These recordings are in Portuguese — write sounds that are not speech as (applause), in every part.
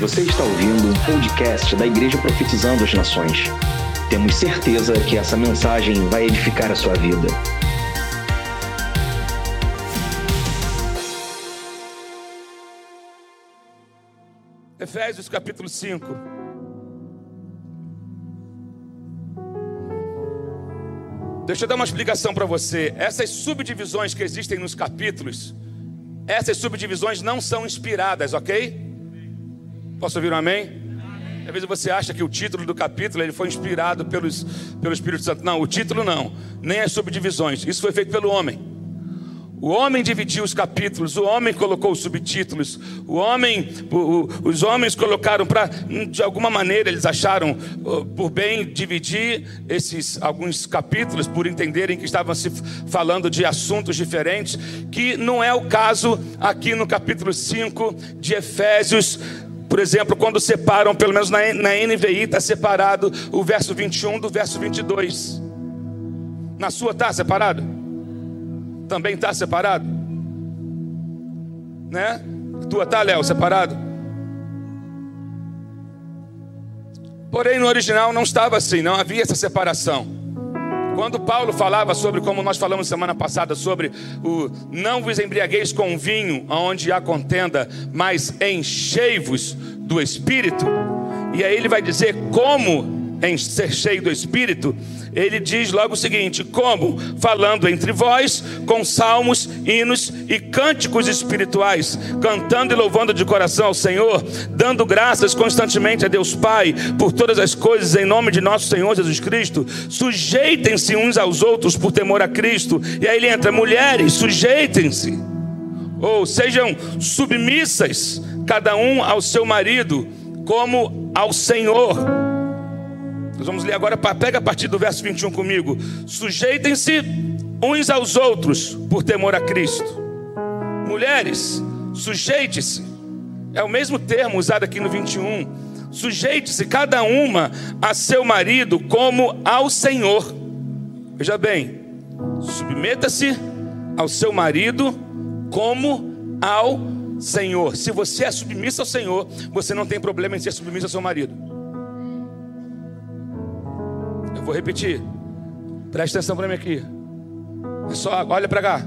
Você está ouvindo um podcast da Igreja Profetizando as Nações. Temos certeza que essa mensagem vai edificar a sua vida. Efésios capítulo 5. Deixa eu dar uma explicação para você. Essas subdivisões que existem nos capítulos, essas subdivisões não são inspiradas, ok? Posso ouvir um amém? Às vezes você acha que o título do capítulo ele foi inspirado pelos, pelo Espírito Santo. Não, o título não, nem as subdivisões. Isso foi feito pelo homem. O homem dividiu os capítulos, o homem colocou os subtítulos, o homem, o, o, os homens colocaram para, de alguma maneira, eles acharam por bem dividir esses alguns capítulos, por entenderem que estavam se falando de assuntos diferentes, que não é o caso aqui no capítulo 5 de Efésios, por exemplo, quando separam, pelo menos na, NVI está separado o verso 21 do verso 22. Na sua está separado? Também está separado? Né? Tua tá, Léo, separado? Porém, no original não estava assim, não havia essa separação. Quando Paulo falava sobre, como nós falamos semana passada, sobre o não vos embriagueis com vinho, onde há contenda, mas enchei-vos do Espírito. E aí ele vai dizer como em ser cheio do Espírito, ele diz logo o seguinte: como? Falando entre vós com salmos, hinos e cânticos espirituais, cantando e louvando de coração ao Senhor, dando graças constantemente a Deus Pai por todas as coisas em nome de nosso Senhor Jesus Cristo. Sujeitem-se uns aos outros por temor a Cristo. E aí ele entra: mulheres, sujeitem-se, ou sejam submissas, cada um ao seu marido, como ao Senhor nós vamos ler agora, pega a partir do verso 21 comigo. Sujeitem-se uns aos outros por temor a Cristo. Mulheres, sujeite-se. É o mesmo termo usado aqui no 21. Sujeite-se cada uma a seu marido como ao Senhor. Veja bem, submeta-se ao seu marido como ao Senhor. Se você é submissa ao Senhor, você não tem problema em ser submissa ao seu marido. Vou repetir. Presta atenção para mim aqui. É só, olha para cá.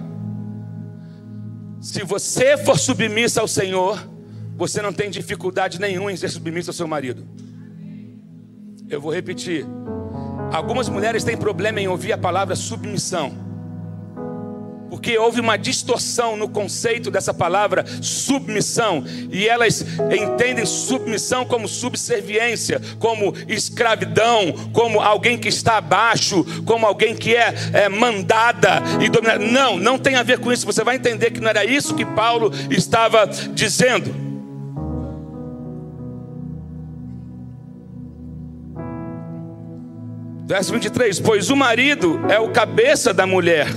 Se você for submissa ao Senhor, você não tem dificuldade nenhuma em ser submissa ao seu marido. Eu vou repetir. Algumas mulheres têm problema em ouvir a palavra submissão porque houve uma distorção no conceito dessa palavra submissão, e elas entendem submissão como subserviência, como escravidão, como alguém que está abaixo, como alguém que é, é mandada e dominada. Não, não tem a ver com isso. Você vai entender que não era isso que Paulo estava dizendo. Verso 23: Pois o marido é o cabeça da mulher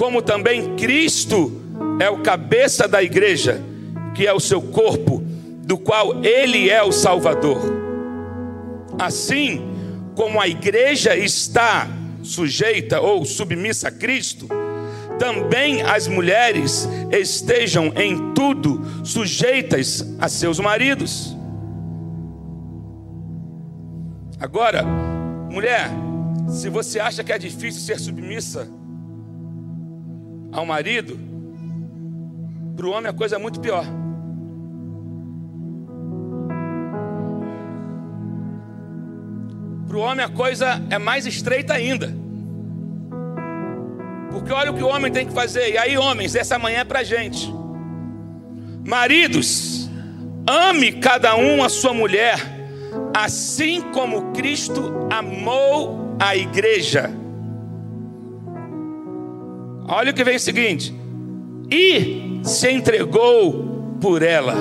como também Cristo é o cabeça da igreja, que é o seu corpo, do qual ele é o Salvador. Assim como a igreja está sujeita ou submissa a Cristo, também as mulheres estejam em tudo sujeitas a seus maridos. Agora, mulher, se você acha que é difícil ser submissa ao marido, para o homem a coisa é muito pior. Para o homem a coisa é mais estreita ainda. Porque olha o que o homem tem que fazer. E aí, homens, essa manhã é para gente. Maridos, ame cada um a sua mulher, assim como Cristo amou a igreja Olha o que vem o seguinte: e se entregou por ela.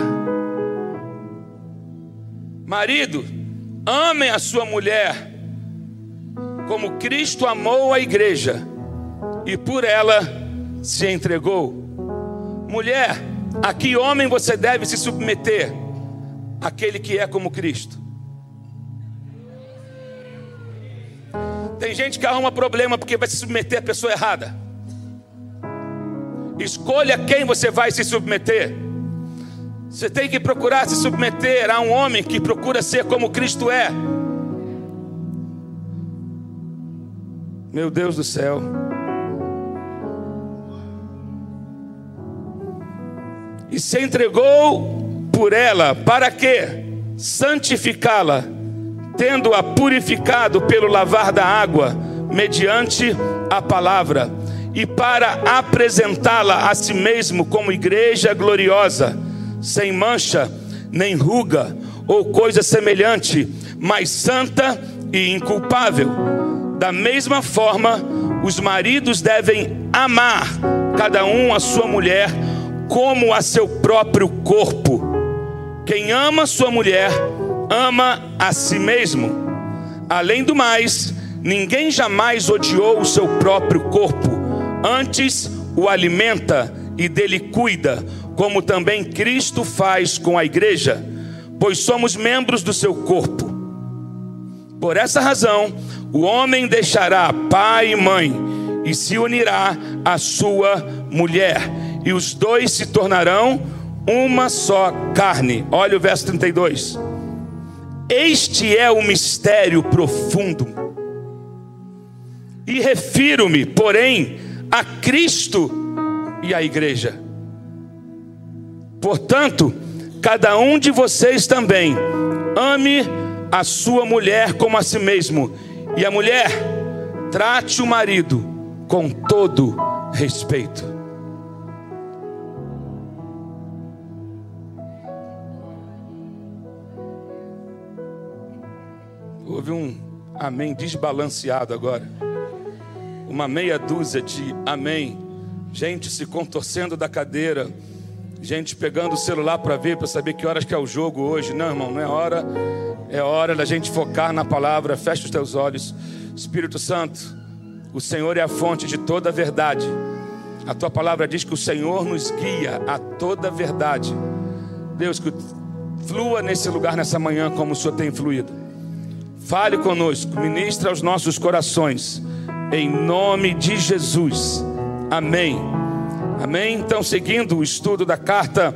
Marido, amem a sua mulher, como Cristo amou a igreja e por ela se entregou. Mulher, a que homem você deve se submeter? Aquele que é como Cristo. Tem gente que arruma problema porque vai se submeter à pessoa errada. Escolha quem você vai se submeter. Você tem que procurar se submeter a um homem que procura ser como Cristo é. Meu Deus do céu. E se entregou por ela, para quê? Santificá-la, tendo-a purificado pelo lavar da água, mediante a palavra, e para apresentá-la a si mesmo como igreja gloriosa, sem mancha, nem ruga, ou coisa semelhante, mas santa e inculpável. Da mesma forma, os maridos devem amar cada um a sua mulher como a seu próprio corpo. Quem ama sua mulher, ama a si mesmo. Além do mais, ninguém jamais odiou o seu próprio corpo, antes o alimenta e dele cuida, como também Cristo faz com a igreja, pois somos membros do seu corpo. Por essa razão, o homem deixará pai e mãe e se unirá à sua mulher, e os dois se tornarão uma só carne. Olha o verso 32. Este é o mistério profundo. E refiro-me, porém, a Cristo e à igreja. Portanto, cada um de vocês também ame a sua mulher como a si mesmo, e a mulher trate o marido com todo respeito. Houve um amém desbalanceado agora. Uma meia dúzia de amém. Gente se contorcendo da cadeira Gente pegando o celular para ver, para saber que horas que é o jogo hoje. Não, irmão, não é hora. É hora da gente focar na palavra. Fecha os teus olhos. Espírito Santo, o Senhor é a fonte de toda a verdade. A tua palavra diz que o Senhor nos guia a toda a verdade. Deus, que flua nesse lugar nessa manhã como o Senhor tem fluído. Fale conosco, ministra aos nossos corações. Em nome de Jesus. Amém. Amém? Então, seguindo o estudo da carta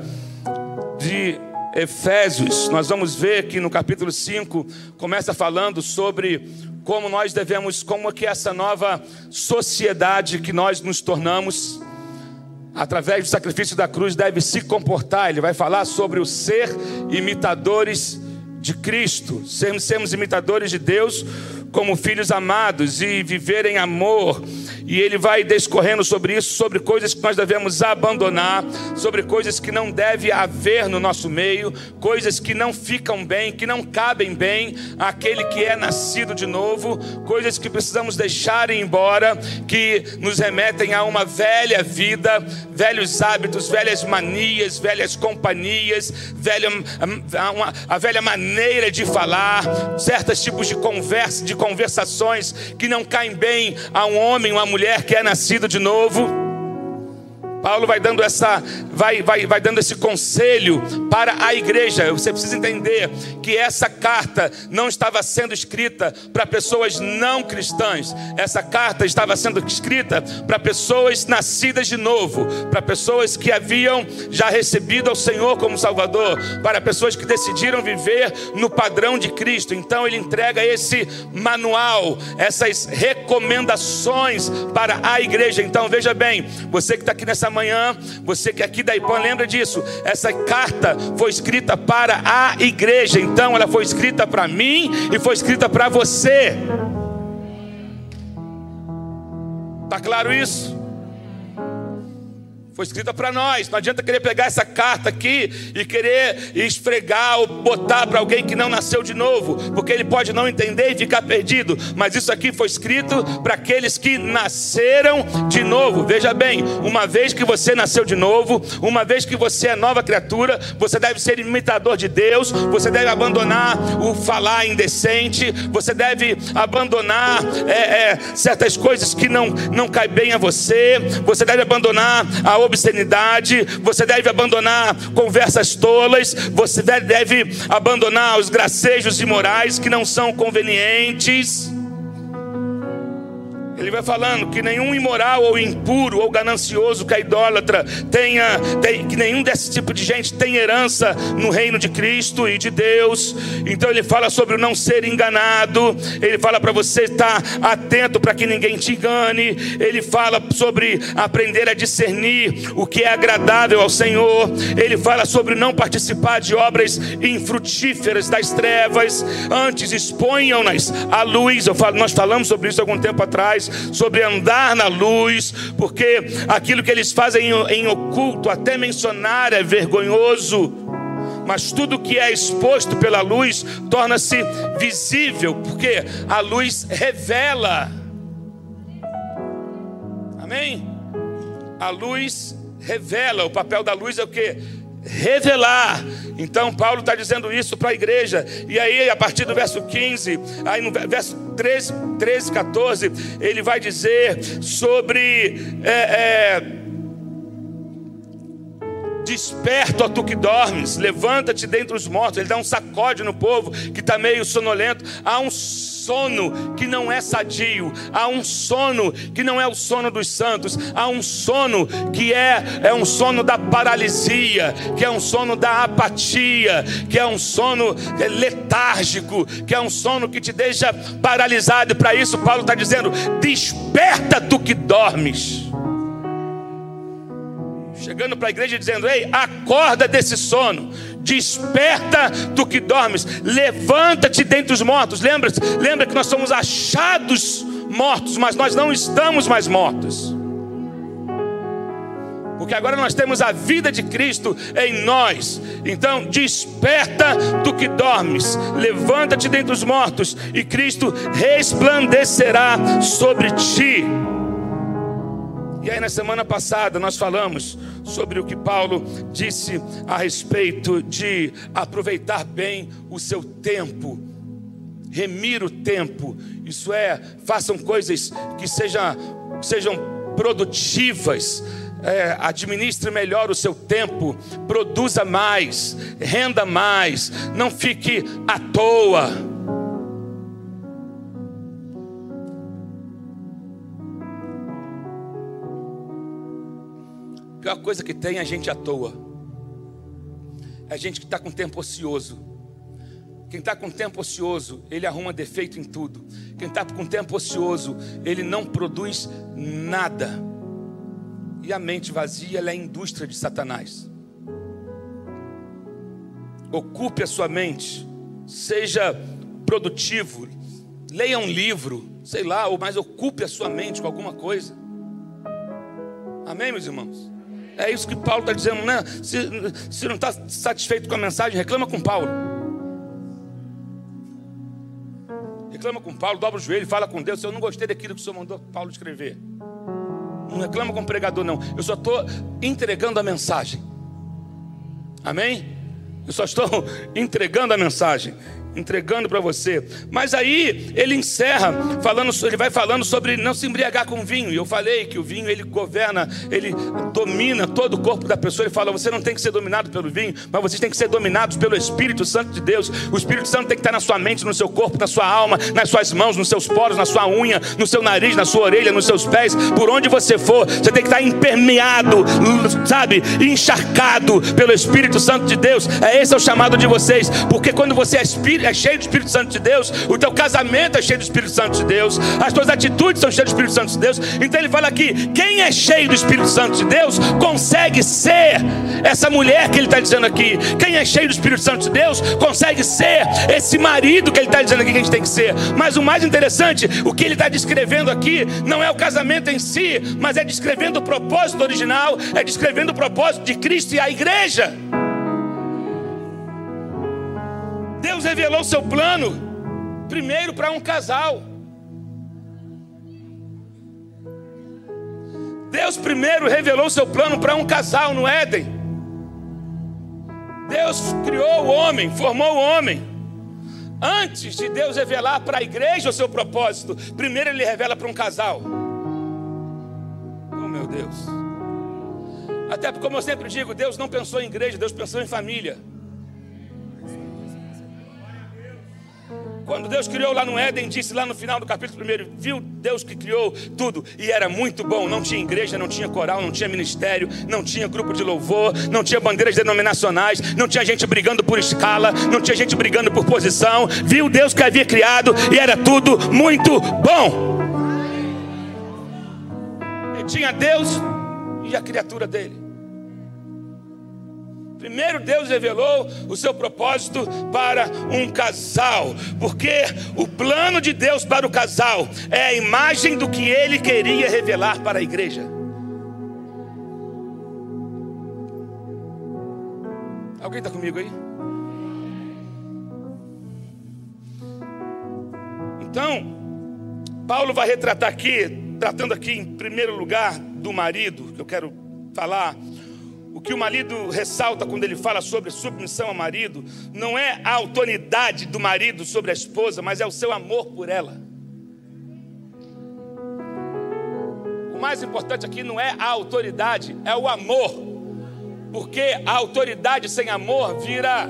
de Efésios, nós vamos ver que no capítulo 5 começa falando sobre como nós devemos, como que essa nova sociedade que nós nos tornamos, através do sacrifício da cruz, deve se comportar. Ele vai falar sobre o ser imitadores de Cristo, sermos, sermos imitadores de Deus como filhos amados e viver em amor. E ele vai discorrendo sobre isso, sobre coisas que nós devemos abandonar, sobre coisas que não deve haver no nosso meio, coisas que não ficam bem, que não cabem bem àquele que é nascido de novo, coisas que precisamos deixar ir embora, que nos remetem a uma velha vida, velhos hábitos, velhas manias, velhas companhias, velha, a, a velha maneira de falar, certos tipos de conversa, de conversações que não caem bem a um homem, uma mulher que é nascido de novo. Paulo vai dando essa, vai, vai, vai dando esse conselho para a igreja. Você precisa entender que essa carta não estava sendo escrita para pessoas não cristãs. Essa carta estava sendo escrita para pessoas nascidas de novo, para pessoas que haviam já recebido ao Senhor como Salvador, para pessoas que decidiram viver no padrão de Cristo. Então ele entrega esse manual, essas recomendações para a igreja. Então veja bem, você que está aqui nessa manhã, você que é aqui da IPAN lembra disso. Essa carta foi escrita para a igreja, então ela foi escrita para mim e foi escrita para você. Tá claro isso? Foi escrita para nós. Não adianta querer pegar essa carta aqui e querer esfregar ou botar para alguém que não nasceu de novo, porque ele pode não entender e ficar perdido. Mas isso aqui foi escrito para aqueles que nasceram de novo. Veja bem, uma vez que você nasceu de novo, uma vez que você é nova criatura, você deve ser imitador de Deus, você deve abandonar o falar indecente, você deve abandonar é, é, certas coisas que não, não caem bem a você, você deve abandonar a obscenidade, você deve abandonar conversas tolas, você deve abandonar os gracejos imorais que não são convenientes. Ele vai falando que nenhum imoral ou impuro ou ganancioso que a idólatra tenha, tem, que nenhum desse tipo de gente tem herança no reino de Cristo e de Deus. Então ele fala sobre o não ser enganado. Ele fala para você estar atento para que ninguém te engane. Ele fala sobre aprender a discernir o que é agradável ao Senhor. Ele fala sobre não participar de obras infrutíferas das trevas. Antes exponham-nas à luz. Eu falo, nós falamos sobre isso algum tempo atrás sobre andar na luz, porque aquilo que eles fazem em, oculto, até mencionar, é vergonhoso. Mas tudo que é exposto pela luz torna-se visível, porque a luz revela. Amém? A luz revela. O papel da luz é o que? Revelar. Então Paulo está dizendo isso para a igreja. E aí, a partir do verso 15, aí no verso 13, 13 14, ele vai dizer sobre. É, é, Desperta, ó tu que dormes, levanta-te dentre os mortos. Ele dá um sacode no povo que está meio sonolento. Há um sono que não é sadio, há um sono que não é o sono dos santos, há um sono que é, é um sono da paralisia, que é um sono da apatia, que é um sono letárgico, que é um sono que te deixa paralisado. E para isso, Paulo está dizendo: desperta tu que dormes chegando para a igreja dizendo: Ei, acorda desse sono, desperta do que dormes, levanta-te dentre os mortos. Lembra, lembra que nós somos achados mortos, mas nós não estamos mais mortos. Porque agora nós temos a vida de Cristo em nós. Então, desperta do que dormes, levanta-te dentre os mortos, e Cristo resplandecerá sobre ti. E aí, na semana passada, nós falamos sobre o que Paulo disse a respeito de aproveitar bem o seu tempo, remir o tempo, isso é, façam coisas que seja, sejam produtivas. É, administre melhor o seu tempo, produza mais, renda mais, não fique à toa. Pior coisa que tem é a gente à toa. É a gente que está com tempo ocioso. Quem está com tempo ocioso, ele arruma defeito em tudo. Quem está com tempo ocioso, ele não produz nada. E a mente vazia, é a indústria de Satanás. Ocupe a sua mente, seja produtivo, leia um livro, sei lá, ou mais ocupe a sua mente com alguma coisa. Amém, meus irmãos? É isso que Paulo está dizendo, né? Se, se não está satisfeito com a mensagem, reclama com Paulo. Reclama com Paulo, dobra o joelho, fala com Deus. Eu não gostei daquilo que o Senhor mandou Paulo escrever. Não reclama com o pregador, não. Eu só estou entregando a mensagem. Amém? Eu só estou (laughs) entregando a mensagem entregando para você. Mas aí ele encerra falando, ele vai falando sobre não se embriagar com vinho. E eu falei que o vinho ele governa, ele domina todo o corpo da pessoa. Ele fala: você não tem que ser dominado pelo vinho, mas vocês têm que ser dominados pelo Espírito Santo de Deus. O Espírito Santo tem que estar na sua mente, no seu corpo, na sua alma, nas suas mãos, nos seus poros, na sua unha, no seu nariz, na sua orelha, nos seus pés, por onde você for. Você tem que estar impermeado, sabe, encharcado pelo Espírito Santo de Deus. É esse é o chamado de vocês, porque quando você é espírito é cheio do Espírito Santo de Deus, o teu casamento é cheio do Espírito Santo de Deus, as tuas atitudes são cheias do Espírito Santo de Deus. Então ele fala aqui: quem é cheio do Espírito Santo de Deus consegue ser essa mulher que ele está dizendo aqui. Quem é cheio do Espírito Santo de Deus consegue ser esse marido que ele está dizendo aqui que a gente tem que ser. Mas o mais interessante, o que ele está descrevendo aqui, não é o casamento em si, mas é descrevendo o propósito original, é descrevendo o propósito de Cristo e a igreja. Deus revelou seu plano primeiro para um casal. Deus primeiro revelou seu plano para um casal no Éden. Deus criou o homem, formou o homem. Antes de Deus revelar para a igreja o seu propósito, primeiro ele revela para um casal. Oh meu Deus. Até porque, como eu sempre digo, Deus não pensou em igreja, Deus pensou em família. Quando Deus criou lá no Éden, disse lá no final do capítulo 1, viu Deus que criou tudo e era muito bom. Não tinha igreja, não tinha coral, não tinha ministério, não tinha grupo de louvor, não tinha bandeiras denominacionais, não tinha gente brigando por escala, não tinha gente brigando por posição. Viu Deus que havia criado e era tudo muito bom. E tinha Deus e a criatura dele. Primeiro Deus revelou o seu propósito para um casal, porque o plano de Deus para o casal é a imagem do que ele queria revelar para a igreja. Alguém está comigo aí? Então, Paulo vai retratar aqui, tratando aqui em primeiro lugar do marido, que eu quero falar o que o marido ressalta quando ele fala sobre submissão ao marido não é a autoridade do marido sobre a esposa, mas é o seu amor por ela. O mais importante aqui não é a autoridade, é o amor. Porque a autoridade sem amor vira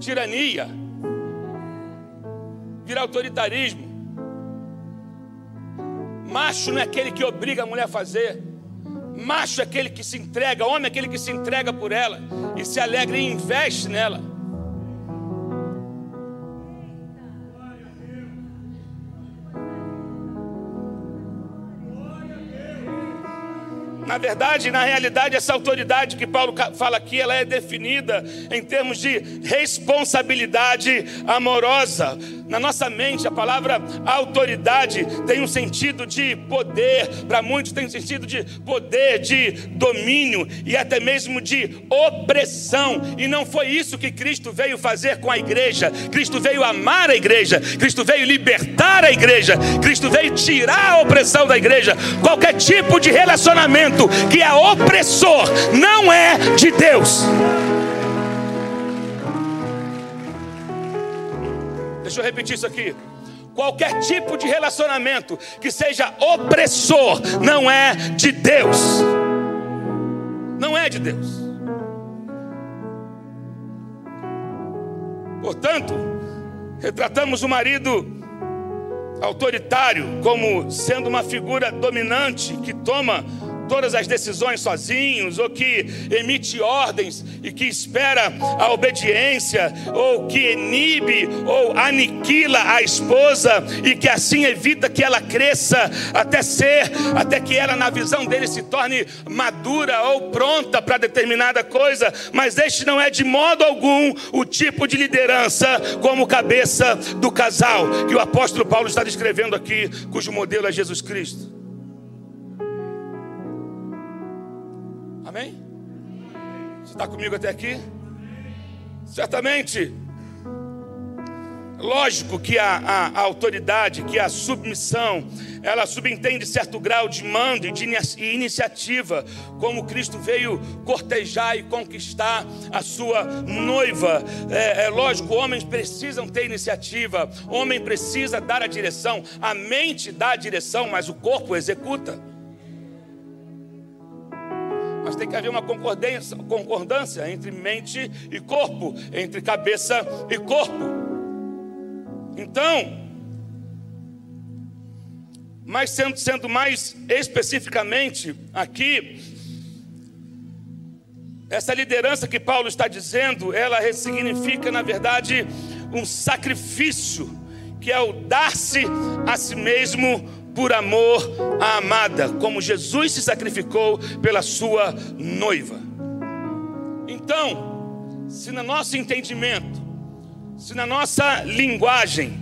tirania, vira autoritarismo. Macho não é aquele que obriga a mulher a fazer. Macho é aquele que se entrega, homem é aquele que se entrega por ela e se alegra e investe nela. Na verdade, na realidade, essa autoridade que Paulo fala aqui, ela é definida em termos de responsabilidade amorosa. Na nossa mente, a palavra autoridade tem um sentido de poder, para muitos tem um sentido de poder, de domínio e até mesmo de opressão. E não foi isso que Cristo veio fazer com a igreja. Cristo veio amar a igreja, Cristo veio libertar a igreja, Cristo veio tirar a opressão da igreja. Qualquer tipo de relacionamento que é opressor não é de Deus. Deixa eu repetir isso aqui. Qualquer tipo de relacionamento que seja opressor não é de Deus. Não é de Deus. Portanto, retratamos o marido autoritário como sendo uma figura dominante que toma todas as decisões sozinhos, ou que emite ordens e que espera a obediência, ou que inibe ou aniquila a esposa e que assim evita que ela cresça até ser, até que ela, na visão dele, se torne madura ou pronta para determinada coisa, mas este não é de modo algum o tipo de liderança como cabeça do casal que o apóstolo Paulo está descrevendo aqui, cujo modelo é Jesus Cristo. Está comigo até aqui? Certamente, lógico que a, a, a, autoridade, que a submissão, ela subentende certo grau de mando e de iniciativa, como Cristo veio cortejar e conquistar a sua noiva. É, é lógico, homens precisam ter iniciativa, homem precisa dar a direção, a mente dá a direção, mas o corpo executa. Mas tem que haver uma concordância, concordância entre mente e corpo, entre cabeça e corpo. Então, mas sendo, sendo mais especificamente aqui, essa liderança que Paulo está dizendo, ela ressignifica, na verdade, um sacrifício, que é o dar-se a si mesmo por amor à amada, como Jesus se sacrificou pela sua noiva. Então, se no nosso entendimento, se na nossa linguagem,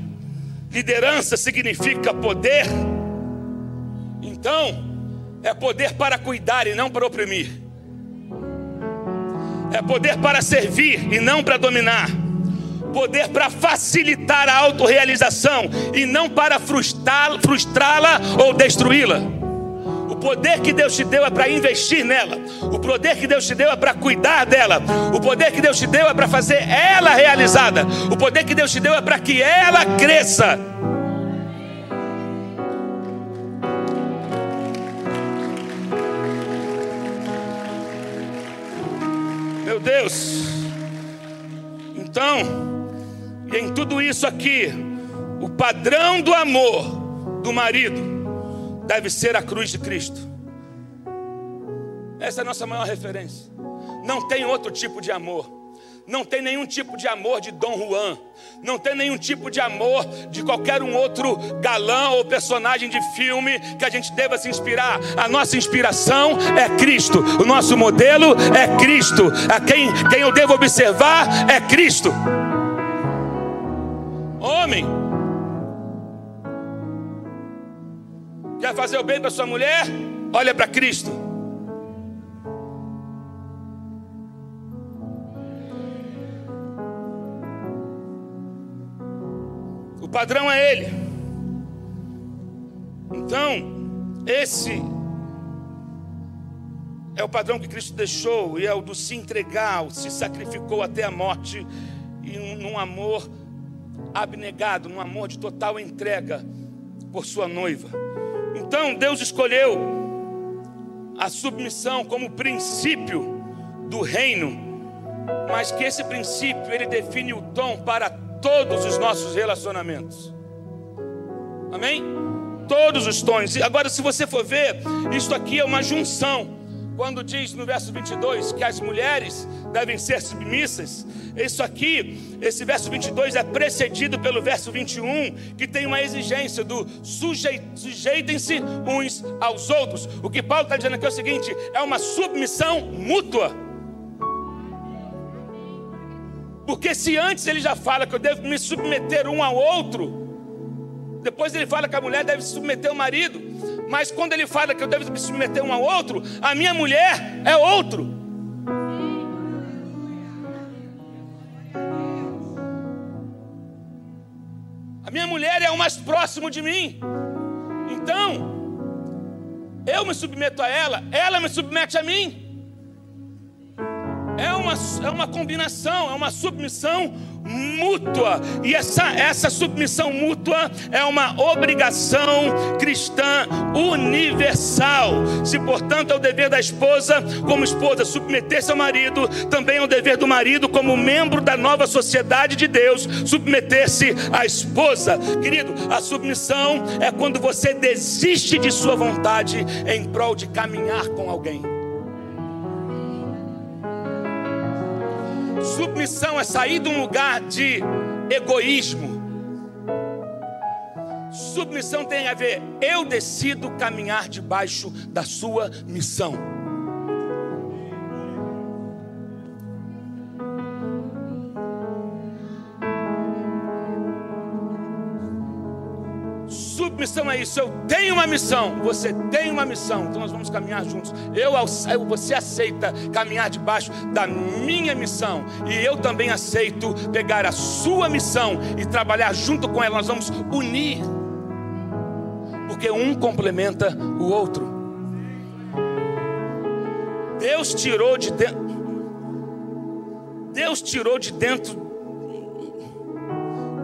liderança significa poder, então é poder para cuidar e não para oprimir, é poder para servir e não para dominar poder para facilitar a autorrealização e não para frustrá-la ou destruí-la. O poder que Deus te deu é para investir nela. O poder que Deus te deu é para cuidar dela. O poder que Deus te deu é para fazer ela realizada. O poder que Deus te deu é para que ela cresça. Meu Deus. Então, e em tudo isso aqui, o padrão do amor do marido deve ser a cruz de Cristo. Essa é a nossa maior referência. Não tem outro tipo de amor. Não tem nenhum tipo de amor de Dom Juan. Não tem nenhum tipo de amor de qualquer um outro galã ou personagem de filme que a gente deva se inspirar. A nossa inspiração é Cristo. O nosso modelo é Cristo. A quem, quem eu devo observar é Cristo. Homem, quer fazer o bem para sua mulher? Olha para Cristo. padrão é Ele. Então, esse é o padrão que Cristo deixou, e é o do se entregar, se sacrificou até a morte, e num amor abnegado, num amor de total entrega por sua noiva. Então, Deus escolheu a submissão como princípio do reino, mas que esse princípio ele define o tom para todos os nossos relacionamentos. Amém? Todos os tons. Agora, se você for ver, isso aqui é uma junção. Quando diz no verso 22 que as mulheres devem ser submissas, isso aqui, esse verso 22 é precedido pelo verso 21, que tem uma exigência do sujeitem-se uns aos outros. O que Paulo está dizendo aqui é o seguinte: é uma submissão mútua. Porque se antes ele já fala que eu devo me submeter um ao outro, depois ele fala que a mulher deve se submeter ao marido, mas quando ele fala que eu devo me submeter um ao outro, a minha mulher é outro. A minha mulher é o mais próximo de mim. Então, eu me submeto a ela, ela me submete a mim é uma, é uma combinação, é uma submissão mútua. E essa, essa submissão mútua é uma obrigação cristã universal. Se, portanto, é o dever da esposa, como esposa, submeter-se ao marido, também é o dever do marido, como membro da nova sociedade de Deus, submeter-se à esposa. Querido, a submissão é quando você desiste de sua vontade em prol de caminhar com alguém. Submissão é sair de um lugar de egoísmo. Submissão tem a ver, eu decido caminhar debaixo da sua missão. Submissão é isso. Eu tenho uma missão, você tem uma missão, então nós vamos caminhar juntos. Eu, você aceita caminhar debaixo da minha missão, e eu também aceito pegar a sua missão e trabalhar junto com ela. Nós vamos unir, porque um complementa o outro. Deus tirou de dentro. Deus tirou de dentro.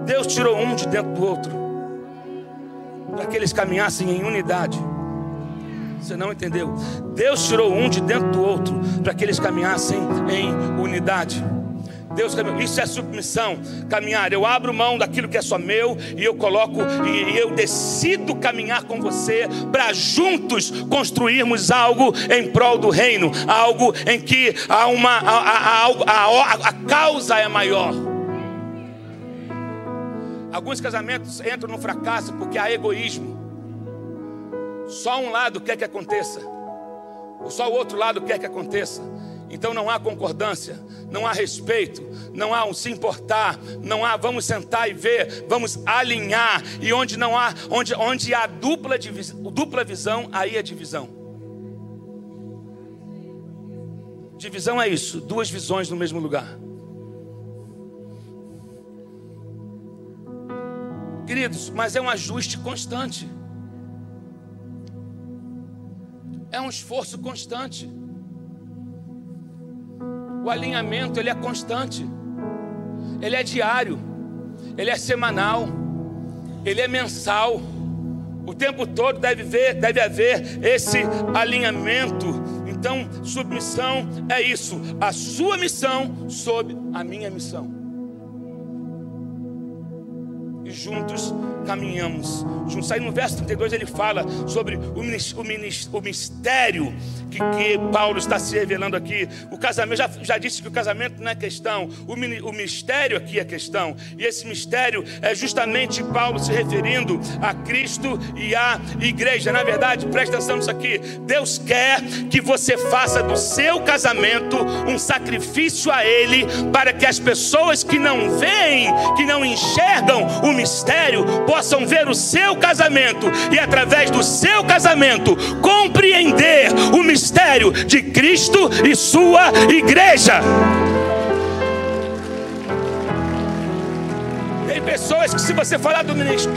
Deus tirou um de dentro do outro para que eles caminhassem em unidade. Você não entendeu? Deus tirou um de dentro do outro para que eles caminhassem em unidade. Deus, isso é submissão, caminhar. Eu abro mão daquilo que é só meu e eu coloco e eu decido caminhar com você para juntos construirmos algo em prol do reino, algo em que há uma a, a, a, a causa é maior. Alguns casamentos entram no fracasso porque há egoísmo. Só um lado quer que aconteça, ou só o outro lado quer que aconteça. Então não há concordância, não há respeito, não há um se importar, não há vamos sentar e ver, vamos alinhar. E onde não há, onde, onde há dupla, dupla visão, aí é divisão. Divisão é isso, duas visões no mesmo lugar. Queridos, mas é um ajuste constante. É um esforço constante. O alinhamento ele é constante. Ele é diário. Ele é semanal. Ele é mensal. O tempo todo deve, ver, deve haver esse alinhamento. Então, submissão é isso. A sua missão sob a minha missão. Juntos caminhamos. Juntos. Aí no verso 32 ele fala sobre o, mistério que, que, Paulo está se revelando aqui. O casamento, já, já disse que o casamento não é questão, o, o mistério aqui é questão. E esse mistério é justamente Paulo se referindo a Cristo e à igreja. Na verdade, presta atenção nisso aqui. Deus quer que você faça do seu casamento um sacrifício a Ele, para que as pessoas que não veem, que não enxergam o mistério, possam ver o seu casamento e, através do seu casamento, compreender o mistério de Cristo e sua igreja. Pessoas que, se você falar do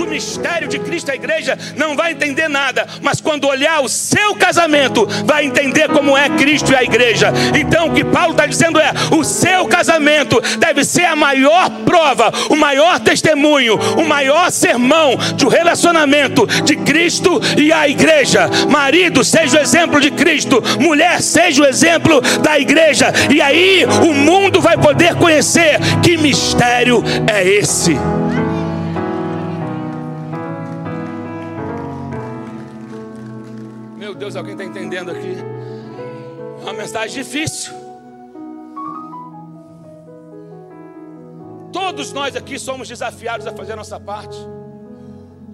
mistério de Cristo, a igreja não vai entender nada, mas quando olhar o seu casamento, vai entender como é Cristo e a igreja. Então, o que Paulo está dizendo é: o seu casamento deve ser a maior prova, o maior testemunho, o maior sermão de um relacionamento de Cristo e a igreja. Marido, seja o exemplo de Cristo, mulher, seja o exemplo da igreja, e aí o mundo vai poder conhecer que mistério é esse. Deus, alguém está entendendo aqui? É uma mensagem difícil. Todos nós aqui somos desafiados a fazer a nossa parte.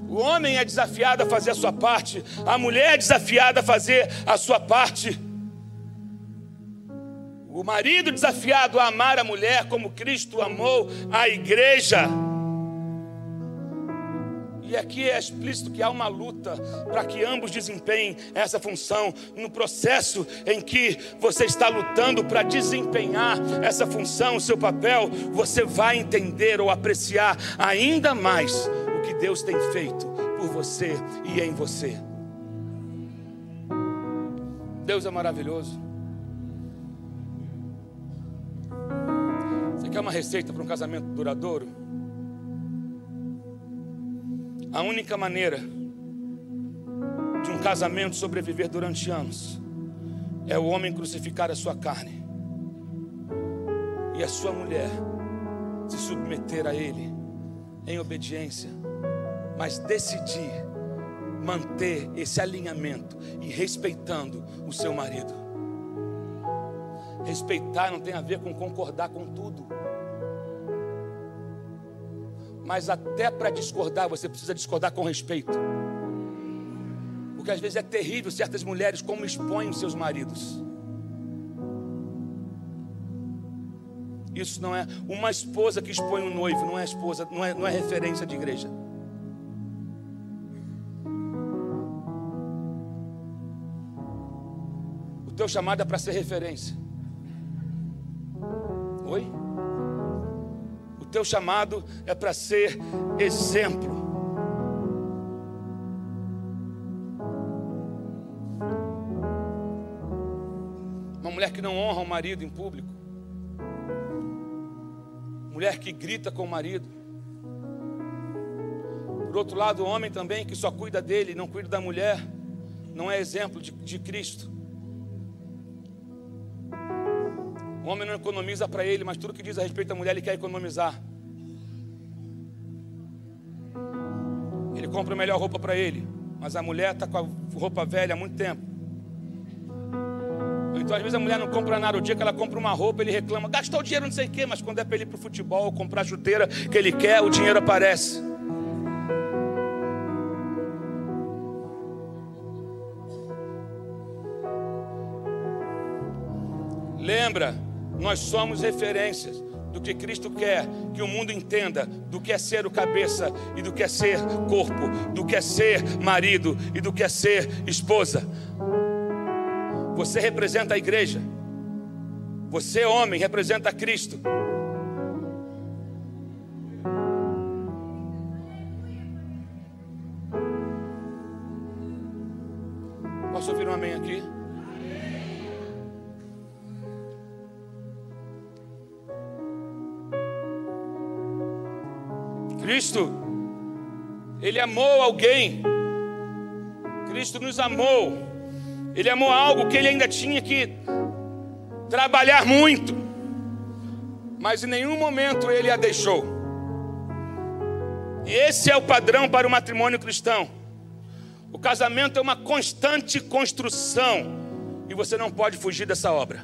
O homem é desafiado a fazer a sua parte, a mulher é desafiada a fazer a sua parte. O marido desafiado a amar a mulher como Cristo amou a igreja. E aqui é explícito que há uma luta para que ambos desempenhem essa função. No processo em que você está lutando para desempenhar essa função, o seu papel, você vai entender ou apreciar ainda mais o que Deus tem feito por você e em você. Deus é maravilhoso. Você quer uma receita para um casamento duradouro? A única maneira de um casamento sobreviver durante anos é o homem crucificar a sua carne e a sua mulher se submeter a ele em obediência, mas decidir manter esse alinhamento e respeitando o seu marido. Respeitar não tem a ver com concordar com tudo. Mas até para discordar, você precisa discordar com respeito. Porque às vezes é terrível certas mulheres como expõem os seus maridos. Isso não é uma esposa que expõe um noivo, não é esposa, não é, não é referência de igreja. O teu chamado é para ser referência. Oi? Teu chamado é para ser exemplo. Uma mulher que não honra o marido em público. Mulher que grita com o marido. Por outro lado, o homem também que só cuida dele, não cuida da mulher, não é exemplo de, de Cristo. O homem não economiza para ele, mas tudo que diz a respeito da mulher ele quer economizar. Ele compra a melhor roupa para ele, mas a mulher está com a roupa velha há muito tempo. Então, às vezes, a mulher não compra nada. O dia que ela compra uma roupa, ele reclama, gastou dinheiro, não sei o quê, mas quando é para ele ir para o futebol, comprar a chuteira que ele quer, o dinheiro aparece. Lembra, nós somos referências do que Cristo quer que o mundo entenda do que é ser o cabeça e do que é ser corpo, do que é ser marido e do que é ser esposa. Você representa a igreja. Você, homem, representa Cristo. Amou alguém, Cristo nos amou, Ele amou algo que Ele ainda tinha que trabalhar muito, mas em nenhum momento Ele a deixou. E esse é o padrão para o matrimônio cristão. O casamento é uma constante construção e você não pode fugir dessa obra.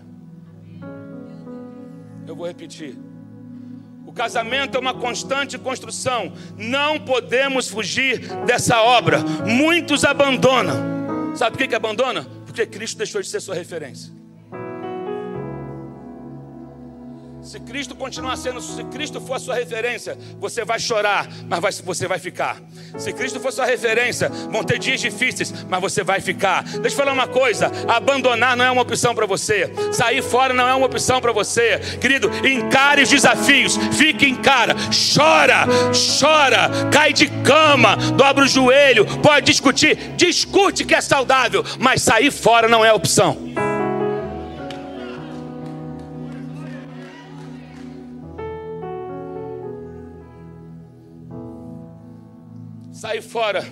Eu vou repetir. O casamento é uma constante construção. Não podemos fugir dessa obra. Muitos abandonam. Sabe por que, que abandona? Porque Cristo deixou de ser sua referência. Se Cristo continuar sendo, se Cristo for a sua referência, você vai chorar, mas vai, você vai ficar. Se Cristo for a sua referência, vão ter dias difíceis, mas você vai ficar. Deixa eu falar uma coisa: abandonar não é uma opção para você, sair fora não é uma opção para você, querido. Encare os desafios, fique em cara, chora, chora, cai de cama, dobra o joelho, pode discutir, discute que é saudável, mas sair fora não é opção. Sair fora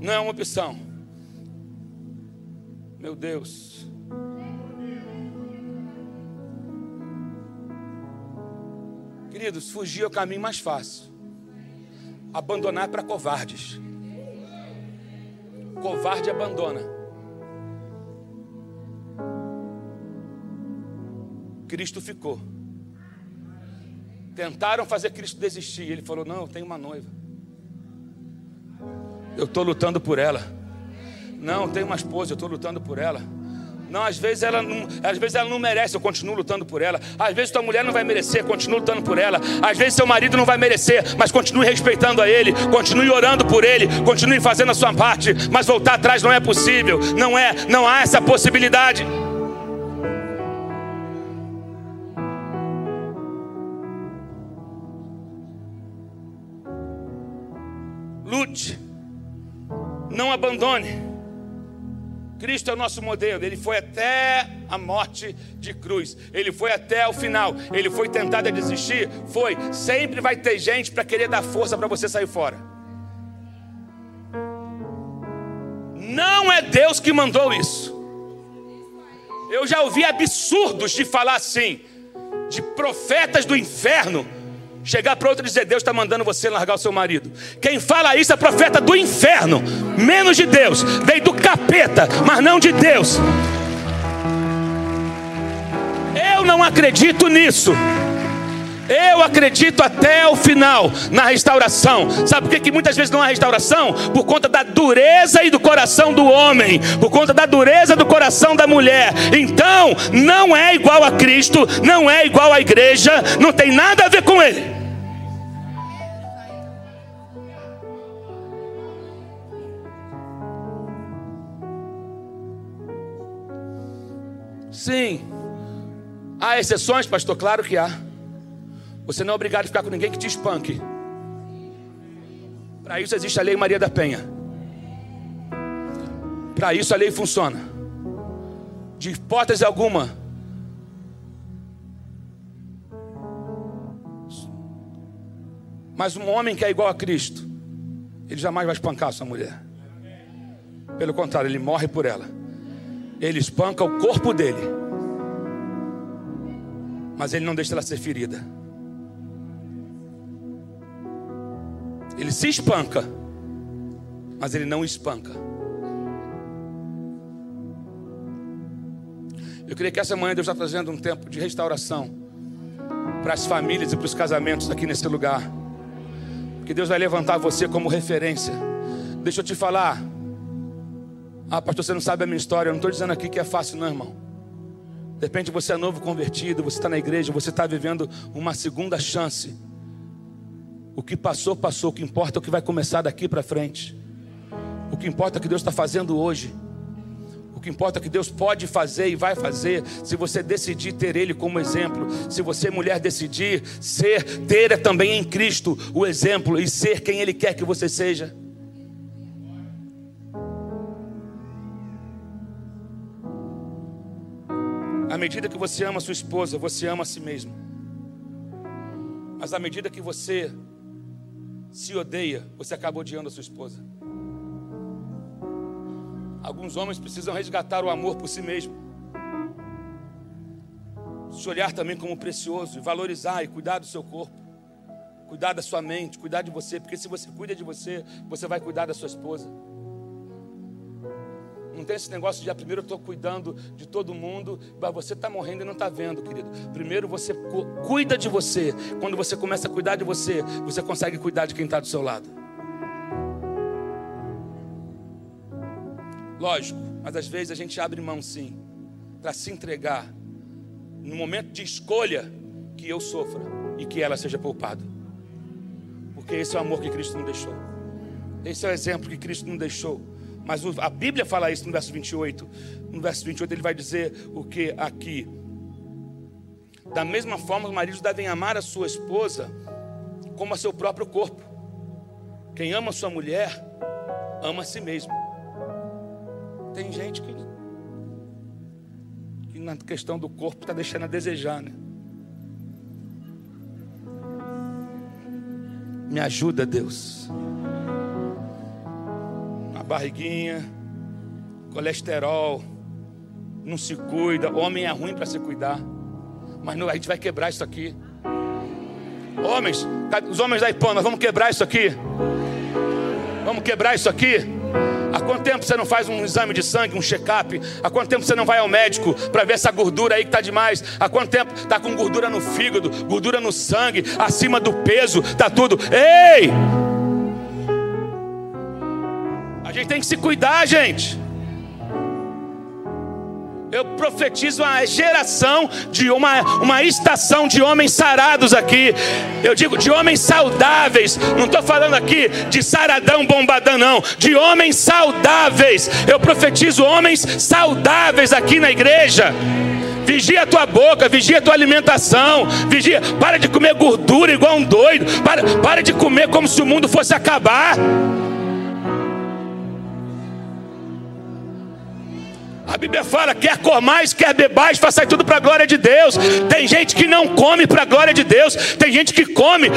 não é uma opção. Meu Deus. Queridos, fugir é o caminho mais fácil. Abandonar é para covardes. Covarde abandona. Cristo ficou. Tentaram fazer Cristo desistir. Ele falou: Não, eu tenho uma noiva. Eu estou lutando por ela. Não, tenho uma esposa, eu estou lutando por ela. Não, às vezes ela não, às vezes ela não merece, eu continuo lutando por ela. Às vezes tua mulher não vai merecer, continuo lutando por ela. Às vezes seu marido não vai merecer, mas continue respeitando a ele, continue orando por ele, continue fazendo a sua parte, mas voltar atrás não é possível. Não é, não há essa possibilidade. Lute não abandone. Cristo é o nosso modelo, ele foi até a morte de cruz, ele foi até o final, ele foi tentado a desistir, foi. Sempre vai ter gente para querer dar força para você sair fora. Não é Deus que mandou isso. Eu já ouvi absurdos de falar assim, de profetas do inferno chegar para outro e dizer: Deus está mandando você largar o seu marido. Quem fala isso é profeta do inferno, menos de Deus, veio do capeta, mas não de Deus. Eu não acredito nisso. Eu acredito até o final na restauração. Sabe por que, que muitas vezes não há restauração? Por conta da dureza e do coração do homem, por conta da dureza do coração da mulher. Então, não é igual a Cristo, não é igual à igreja, não tem nada a ver com ele. Sim. Há exceções, pastor? Claro que há. Você não é obrigado a ficar com ninguém que te espanque. Para isso existe a lei Maria da Penha. Para isso a lei funciona. De hipótese alguma. Mas um homem que é igual a Cristo, ele jamais vai espancar sua mulher. Pelo contrário, ele morre por ela. Ele espanca o corpo dele, mas ele não deixa ela ser ferida. Ele se espanca, mas ele não espanca. Eu creio que essa manhã Deus está trazendo um tempo de restauração para as famílias e para os casamentos aqui nesse lugar. Que Deus vai levantar você como referência. Deixa eu te falar, ah, pastor, você não sabe a minha história. Eu não estou dizendo aqui que é fácil, não, irmão. De repente você é novo convertido, você está na igreja, você está vivendo uma segunda chance. O que passou, passou. O que importa é o que vai começar daqui para frente. O que importa é o que Deus está fazendo hoje. O que importa é que Deus pode fazer e vai fazer se você decidir ter Ele como exemplo. Se você, mulher, decidir ser, ter também em Cristo o exemplo e ser quem Ele quer que você seja. Medida que você ama sua esposa, você ama a si mesmo. Mas à medida que você se odeia, você acaba odiando a sua esposa. Alguns homens precisam resgatar o amor por si mesmo. Se olhar também como precioso e valorizar e cuidar do seu corpo. Cuidar da sua mente, cuidar de você, porque se você cuida de você, você vai cuidar da sua esposa. Não tem esse negócio de, ah, primeiro eu estou cuidando de todo mundo, mas você está morrendo e não está vendo, querido. Primeiro você cuida de você. Quando você começa a cuidar de você, você consegue cuidar de quem está do seu lado. Lógico, mas às vezes a gente abre mão sim, para se entregar, no momento de escolha, que eu sofra e que ela seja poupada. Porque esse é o amor que Cristo não deixou. Esse é o exemplo que Cristo não deixou. Mas a Bíblia fala isso no verso 28. No verso 28 ele vai dizer o que aqui? Da mesma forma, os maridos devem amar a sua esposa como a seu próprio corpo. Quem ama a sua mulher, ama a si mesmo. Tem gente que, que na questão do corpo está deixando a desejar, né? Me ajuda, Deus. Barriguinha, colesterol, não se cuida. Homem é ruim para se cuidar. Mas não, a gente vai quebrar isso aqui. Homens, os homens da Ipona, vamos quebrar isso aqui. Vamos quebrar isso aqui. Há quanto tempo você não faz um exame de sangue, um check-up? Há quanto tempo você não vai ao médico para ver essa gordura aí que está demais? Há quanto tempo está com gordura no fígado, gordura no sangue, acima do peso, está tudo. Ei! A gente tem que se cuidar, gente. Eu profetizo uma geração de uma, uma estação de homens sarados aqui. Eu digo de homens saudáveis. Não estou falando aqui de saradão, bombadão, não. De homens saudáveis. Eu profetizo homens saudáveis aqui na igreja. Vigia a tua boca, vigia a tua alimentação, vigia, para de comer gordura igual um doido, para, para de comer como se o mundo fosse acabar. Bíblia fala: quer comais, quer bebais, faça tudo para a glória de Deus. Tem gente que não come para a glória de Deus, tem gente que come.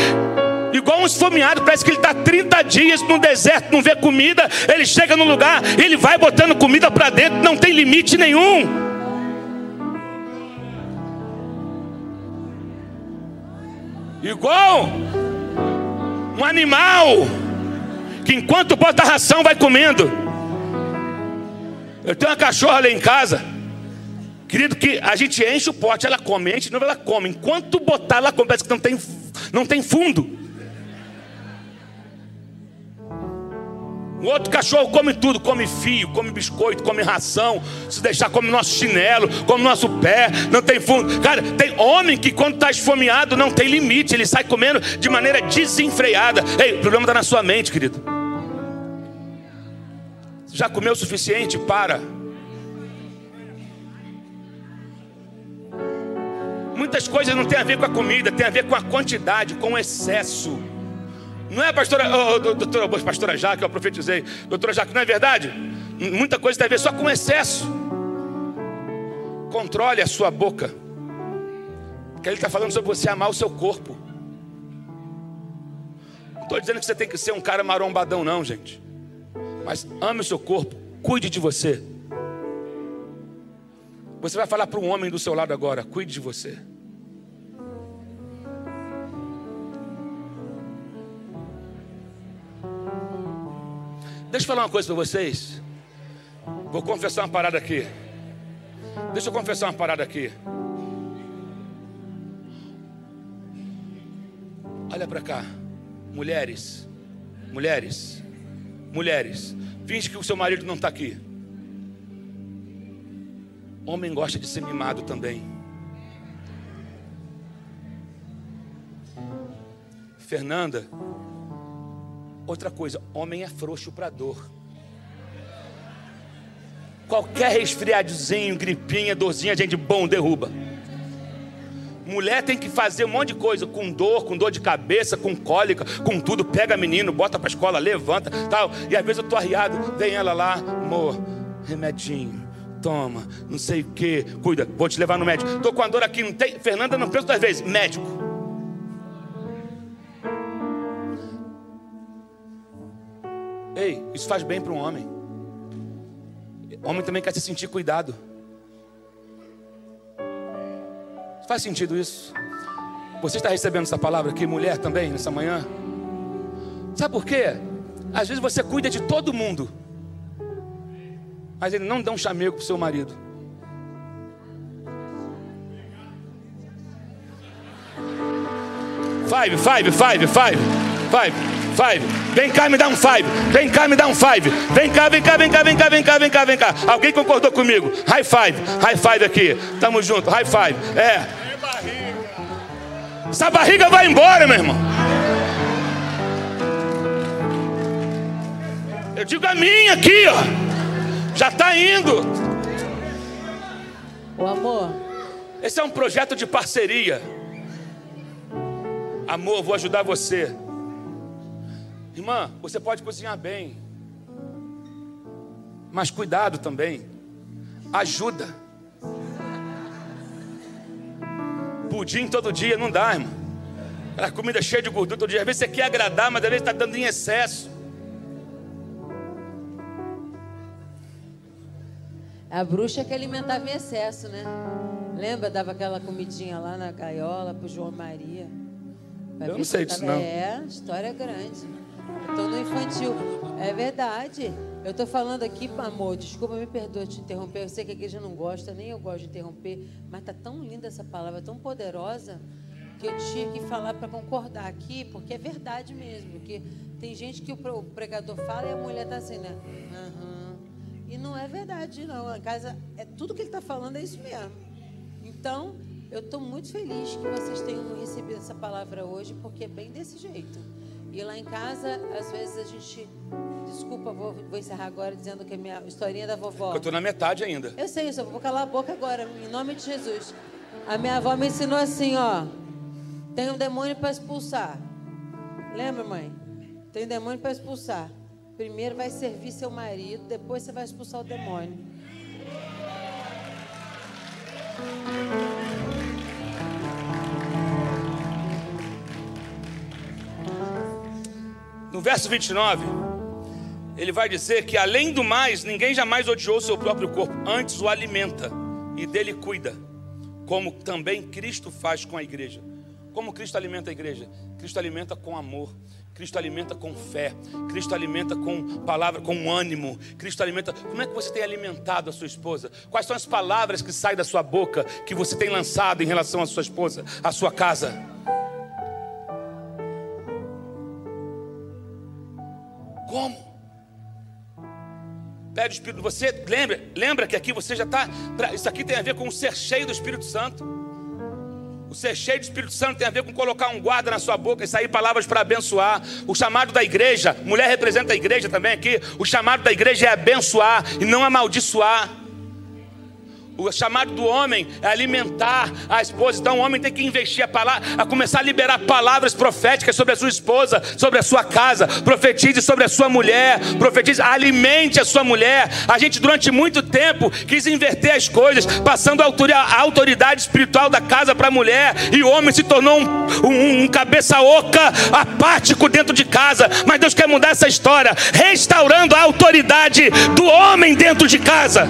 Igual um esfomeado, parece que ele está 30 dias no deserto, não vê comida. Ele chega no lugar, ele vai botando comida para dentro, não tem limite nenhum. Igual um animal que enquanto bota ração vai comendo. Eu tenho uma cachorra lá em casa. Querido, que a gente enche o pote, ela come, enche, não ela come. Enquanto botar, ela come, parece que não tem, não tem fundo. O outro cachorro come tudo, come fio, come biscoito, come ração, se deixar come nosso chinelo, come nosso pé, não tem fundo. Cara, tem homem que quando está esfomeado não tem limite, ele sai comendo de maneira desenfreada. Ei, o problema está na sua mente, querido. Já comeu o suficiente? Para. Muitas coisas não tem a ver com a comida, tem a ver com a quantidade, com o excesso. Não é pastora, oh, doutora, pastora Jaque, eu profetizei. Doutora Jaque, não é verdade? Muita coisa tem a ver só com excesso. Controle a sua boca. Porque ele está falando sobre você amar o seu corpo. Não estou dizendo que você tem que ser um cara marombadão, não, gente. Mas ame o seu corpo, cuide de você. Você vai falar para um homem do seu lado agora: cuide de você. Deixa eu falar uma coisa para vocês. Vou confessar uma parada aqui. Deixa eu confessar uma parada aqui. Olha para cá, mulheres, mulheres. Mulheres, finge que o seu marido não está aqui. Homem gosta de ser mimado também. Fernanda, outra coisa, homem é frouxo para dor. Qualquer resfriadozinho, gripinha, dorzinha, gente bom derruba. Mulher tem que fazer um monte de coisa, com dor, com dor de cabeça, com cólica, com tudo. Pega menino, bota para escola, levanta, tal. E às vezes eu tô arriado, vem ela lá, amor, remedinho, toma, não sei o que, cuida, vou te levar no médico. Tô com a dor aqui, não tem. Fernanda, não penso duas vezes, médico. Ei, isso faz bem para um homem. Homem também quer se sentir cuidado. Faz sentido isso? Você está recebendo essa palavra aqui, mulher, também, nessa manhã? Sabe por quê? Às vezes você cuida de todo mundo, mas ele não dá um chamego para o seu marido. Five, five, five, five, five, five. Vem cá, me dá um five. Vem cá, me dá um five. Vem cá, vem cá, vem cá, vem cá, vem cá, vem cá, vem cá. Alguém concordou comigo? High five, high five aqui. Tamo junto, high five. É. Essa barriga vai embora, meu irmão. Eu digo a minha aqui, ó. Já está indo. O amor. Esse é um projeto de parceria. Amor, vou ajudar você. Irmã, você pode cozinhar bem. Mas cuidado também. Ajuda. Pudim todo dia não dá, irmão. A comida cheia de gordura todo dia. Às vezes você quer agradar, mas às vezes está dando em excesso. A bruxa que alimentava em excesso, né? Lembra? Dava aquela comidinha lá na gaiola pro João Maria. Eu não sei disso, não. É, história grande. Estou no infantil. É verdade. Eu estou falando aqui, amor, desculpa, me perdoa te interromper. Eu sei que a igreja não gosta, nem eu gosto de interromper, mas tá tão linda essa palavra, tão poderosa, que eu tinha que falar para concordar aqui, porque é verdade mesmo. Que tem gente que o pregador fala e a mulher tá assim, né? Uhum. E não é verdade, não. A casa, é tudo que ele está falando é isso mesmo. Então, eu estou muito feliz que vocês tenham recebido essa palavra hoje, porque é bem desse jeito. E lá em casa, às vezes a gente. Desculpa, vou, vou encerrar agora dizendo que a minha historinha da vovó. Eu estou na metade ainda. Eu sei, eu só vou calar a boca agora, em nome de Jesus. A minha avó me ensinou assim: ó. Tem um demônio para expulsar. Lembra, mãe? Tem um demônio para expulsar. Primeiro vai servir seu marido, depois você vai expulsar o demônio. Verso 29, ele vai dizer que além do mais, ninguém jamais odiou seu próprio corpo, antes o alimenta e dele cuida, como também Cristo faz com a igreja. Como Cristo alimenta a igreja? Cristo alimenta com amor. Cristo alimenta com fé, Cristo alimenta com palavra, com ânimo, Cristo alimenta. Como é que você tem alimentado a sua esposa? Quais são as palavras que saem da sua boca que você tem lançado em relação à sua esposa, à sua casa? Como? Pede o Espírito. Você lembra, lembra que aqui você já está. Isso aqui tem a ver com o ser cheio do Espírito Santo. O ser cheio do Espírito Santo tem a ver com colocar um guarda na sua boca e sair palavras para abençoar. O chamado da igreja, mulher representa a igreja também aqui. O chamado da igreja é abençoar e não amaldiçoar. O chamado do homem é alimentar a esposa. Então o homem tem que investir a palavra, a começar a liberar palavras proféticas sobre a sua esposa, sobre a sua casa. Profetize sobre a sua mulher. Profetize, alimente a sua mulher. A gente durante muito tempo quis inverter as coisas, passando a autoridade espiritual da casa para a mulher. E o homem se tornou um, um, um cabeça oca, apático dentro de casa. Mas Deus quer mudar essa história, restaurando a autoridade do homem dentro de casa.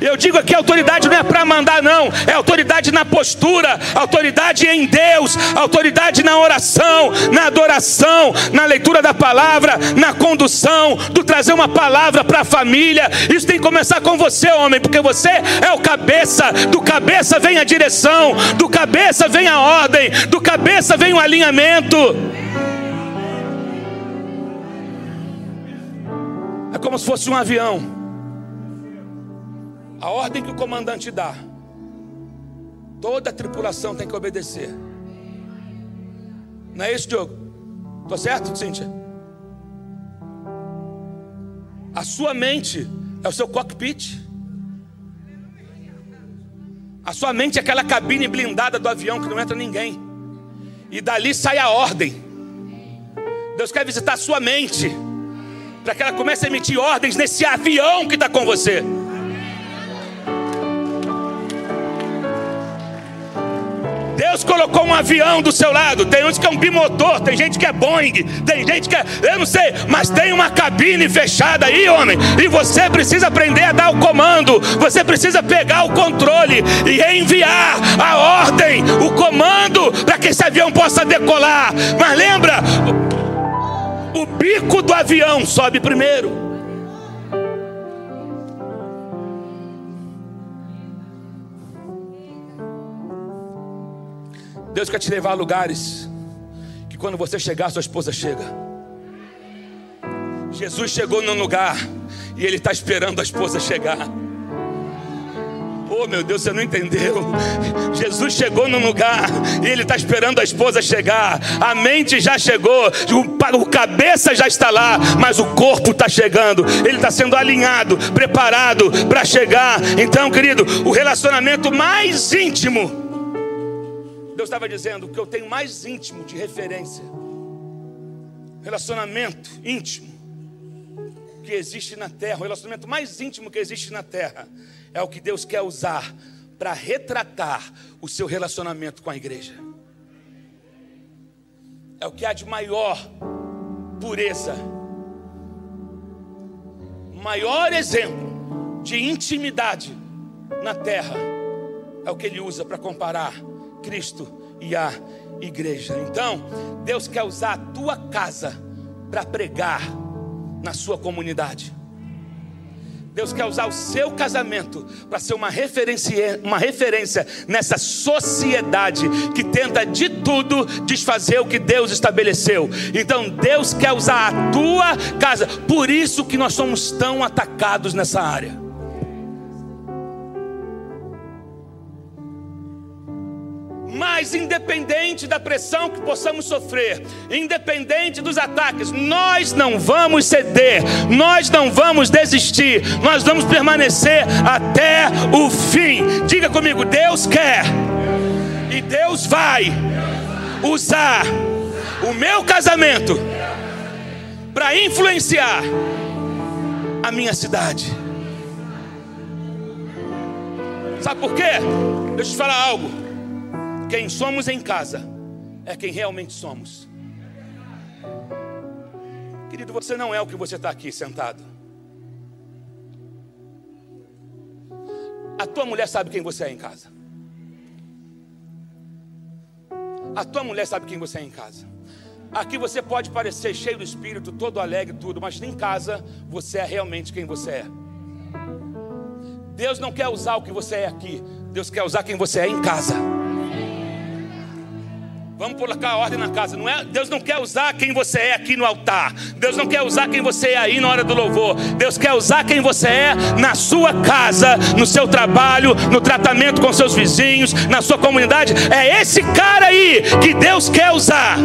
Eu digo aqui: autoridade não é para mandar, não, é autoridade na postura, autoridade em Deus, autoridade na oração, na adoração, na leitura da palavra, na condução, do trazer uma palavra para a família. Isso tem que começar com você, homem, porque você é o cabeça, do cabeça vem a direção, do cabeça vem a ordem, do cabeça vem o alinhamento. É como se fosse um avião. A ordem que o comandante dá, toda a tripulação tem que obedecer. Não é isso, Diogo? Estou certo, Cíntia? A sua mente é o seu cockpit. A sua mente é aquela cabine blindada do avião que não entra ninguém. E dali sai a ordem. Deus quer visitar a sua mente. Para que ela comece a emitir ordens nesse avião que está com você. Deus colocou um avião do seu lado. Tem uns que é um bimotor, tem gente que é Boeing, tem gente que é. Eu não sei, mas tem uma cabine fechada aí, homem. E você precisa aprender a dar o comando. Você precisa pegar o controle e enviar a ordem, o comando, para que esse avião possa decolar. Mas lembra, o bico do avião sobe primeiro. Deus quer te levar a lugares que quando você chegar, sua esposa chega. Jesus chegou num lugar e ele está esperando a esposa chegar. Oh meu Deus, você não entendeu. Jesus chegou num lugar e ele está esperando a esposa chegar. A mente já chegou, o, cabeça já está lá, mas o corpo está chegando. Ele está sendo alinhado, preparado para chegar. Então, querido, o relacionamento mais íntimo Deus estava dizendo que eu tenho mais íntimo de referência, relacionamento íntimo que existe na terra, o relacionamento mais íntimo que existe na terra é o que Deus quer usar para retratar o seu relacionamento com a igreja. É o que há de maior pureza, maior exemplo de intimidade na terra, é o que ele usa para comparar Cristo e a igreja. Então, Deus quer usar a tua casa para pregar na sua comunidade. Deus quer usar o seu casamento para ser uma referência, uma referência nessa sociedade que tenta de tudo desfazer o que Deus estabeleceu. Então Deus quer usar a tua casa. Por isso que nós somos tão atacados nessa área. Mas independente da pressão que possamos sofrer, independente dos ataques, nós não vamos ceder, nós não vamos desistir, nós vamos permanecer até o fim. Diga comigo, Deus quer e Deus vai usar o meu casamento para influenciar a minha cidade. Sabe por quê? Deixa eu te falar algo. Quem somos em casa é quem realmente somos. Querido, você não é o que você está aqui sentado. A tua mulher sabe quem você é em casa. A tua mulher sabe quem você é em casa. Aqui você pode parecer cheio do espírito, todo alegre, tudo, mas em casa você é realmente quem você é. Deus não quer usar o que você é aqui, Deus quer usar quem você é em casa. Vamos colocar ordem na casa. Não é, Deus não quer usar quem você é aqui no altar. Deus não quer usar quem você é aí na hora do louvor. Deus quer usar quem você é na sua casa, no seu trabalho, no tratamento com seus vizinhos, na sua comunidade. É esse cara aí que Deus quer usar.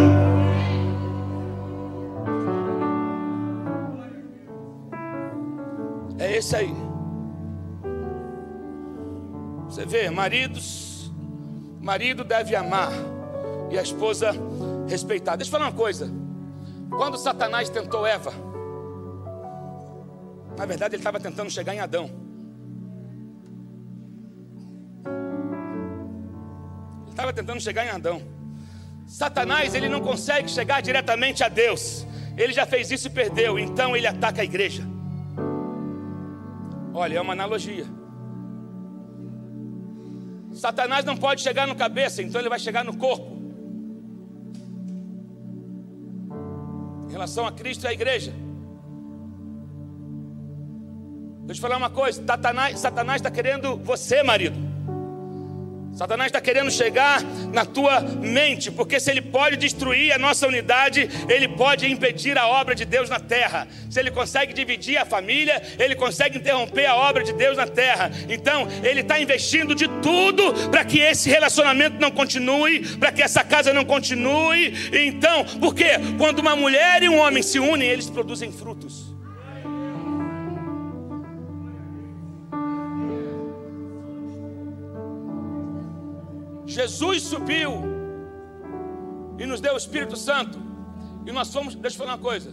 É esse aí. Você vê, maridos, marido deve amar e a esposa respeitar. Deixa eu falar uma coisa. Quando Satanás tentou Eva, na verdade ele estava tentando chegar em Adão. Ele estava tentando chegar em Adão. Satanás ele não consegue chegar diretamente a Deus. Ele já fez isso e perdeu. Então ele ataca a igreja. Olha, é uma analogia. Satanás não pode chegar no cabeça, então ele vai chegar no corpo. Relação a Cristo e a igreja. Deixa eu te falar uma coisa: Satanás está querendo você, marido. Satanás está querendo chegar na tua mente, porque se ele pode destruir a nossa unidade, ele pode impedir a obra de Deus na terra. Se ele consegue dividir a família, ele consegue interromper a obra de Deus na terra. Então, ele está investindo de tudo para que esse relacionamento não continue, para que essa casa não continue. Então, porque quando uma mulher e um homem se unem, eles produzem frutos. Jesus subiu e nos deu o Espírito Santo. E nós fomos, deixa eu falar uma coisa.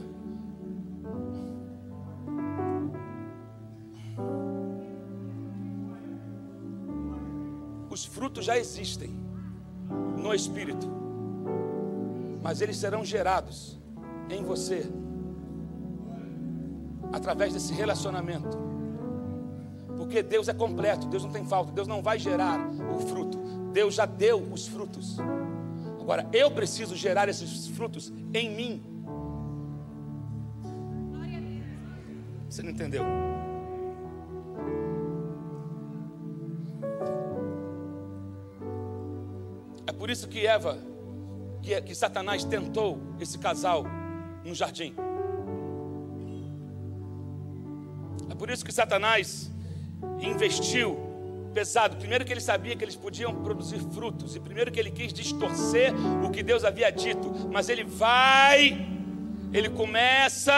Os frutos já existem. no espírito, mas eles serão gerados em você através desse relacionamento. Porque Deus é completo, Deus não tem falta, Deus não vai gerar o fruto, Deus já deu os frutos. Agora eu preciso gerar esses frutos em mim. Você não entendeu? É por isso que Eva, que, que Satanás tentou esse casal no jardim. É por isso que Satanás investiu pesado. Primeiro que ele sabia que eles podiam produzir frutos, e primeiro que ele quis distorcer o que Deus havia dito, mas ele vai, ele começa,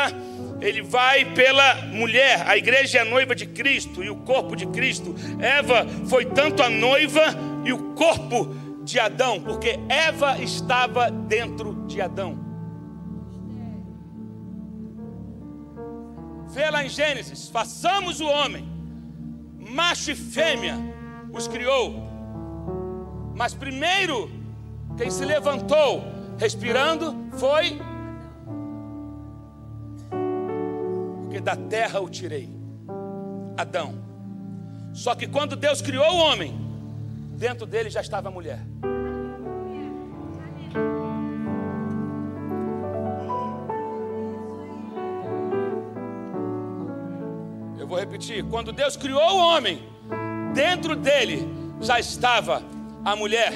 ele vai pela mulher. A igreja é a noiva de Cristo e o corpo de Cristo. Eva foi tanto a noiva e o corpo de Adão, porque Eva estava dentro de Adão. Vê lá em Gênesis: façamos o homem, macho e fêmea, os criou. Mas primeiro, quem se levantou respirando foi. Porque da terra o tirei, Adão. Só que quando Deus criou o homem, dentro dele já estava a mulher. Vou repetir: quando Deus criou o homem, dentro dele já estava a mulher.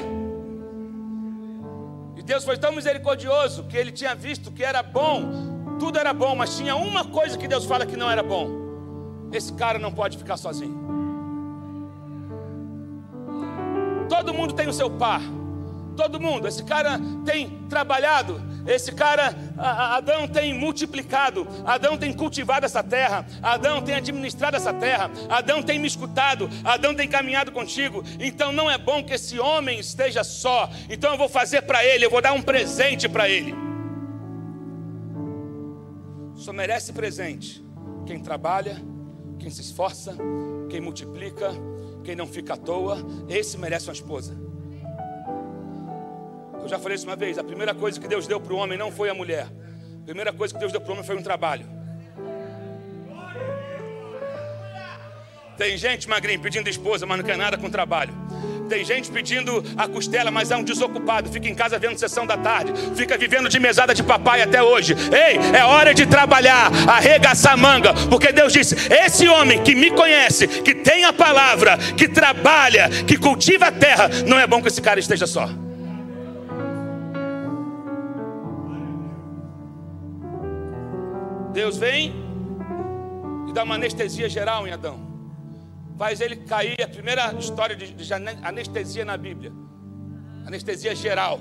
E Deus foi tão misericordioso que ele tinha visto que era bom, tudo era bom, mas tinha uma coisa que Deus fala que não era bom: esse cara não pode ficar sozinho. Todo mundo tem o seu par. Todo mundo. Esse cara tem trabalhado. Esse cara, Adão tem multiplicado. Adão tem cultivado essa terra. Adão tem administrado essa terra. Adão tem me escutado. Adão tem caminhado contigo. Então não é bom que esse homem esteja só. Então eu vou fazer para ele. Eu vou dar um presente para ele. Só merece presente quem trabalha, quem se esforça, quem multiplica quem não fica à toa, esse merece uma esposa. Eu já falei isso uma vez: a primeira coisa que Deus deu para o homem não foi a mulher, a primeira coisa que Deus deu para o homem foi um trabalho. Tem gente magrinho pedindo esposa, mas não quer nada com trabalho. Tem gente pedindo a costela, mas é um desocupado. Fica em casa vendo sessão da tarde. Fica vivendo de mesada de papai até hoje. Ei, é hora de trabalhar, arregaçar manga. Porque Deus disse: esse homem que me conhece, que tem a palavra, que trabalha, que cultiva a terra, não é bom que esse cara esteja só. Deus vem e dá uma anestesia geral em Adão faz ele cair. A primeira história de, de anestesia na Bíblia, anestesia geral,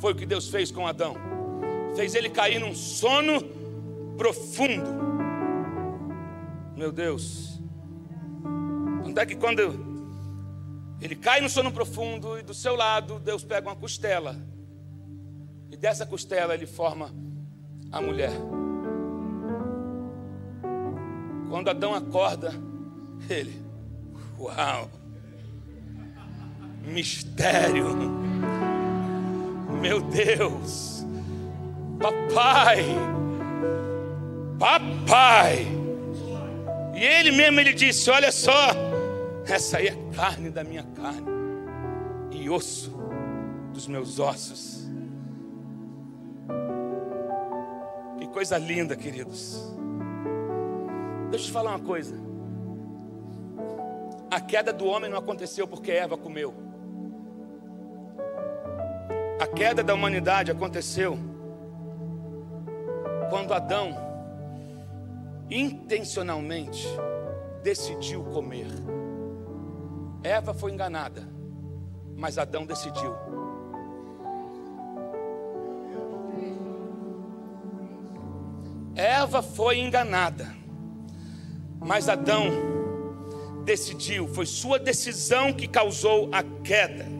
foi o que Deus fez com Adão. Fez ele cair num sono profundo. Meu Deus. Tanto é que quando ele cai no sono profundo e do seu lado Deus pega uma costela. E dessa costela ele forma a mulher. Quando Adão acorda, ele Uau! Mistério. Meu Deus. Papai. Papai. E ele mesmo ele disse: "Olha só, essa aí é carne da minha carne e osso dos meus ossos". Que coisa linda, queridos. Deixa eu te falar uma coisa. A queda do homem não aconteceu porque Eva comeu. A queda da humanidade aconteceu quando Adão intencionalmente decidiu comer. Eva foi enganada, mas Adão decidiu. Eva foi enganada, mas Adão decidiu, foi sua decisão que causou a queda.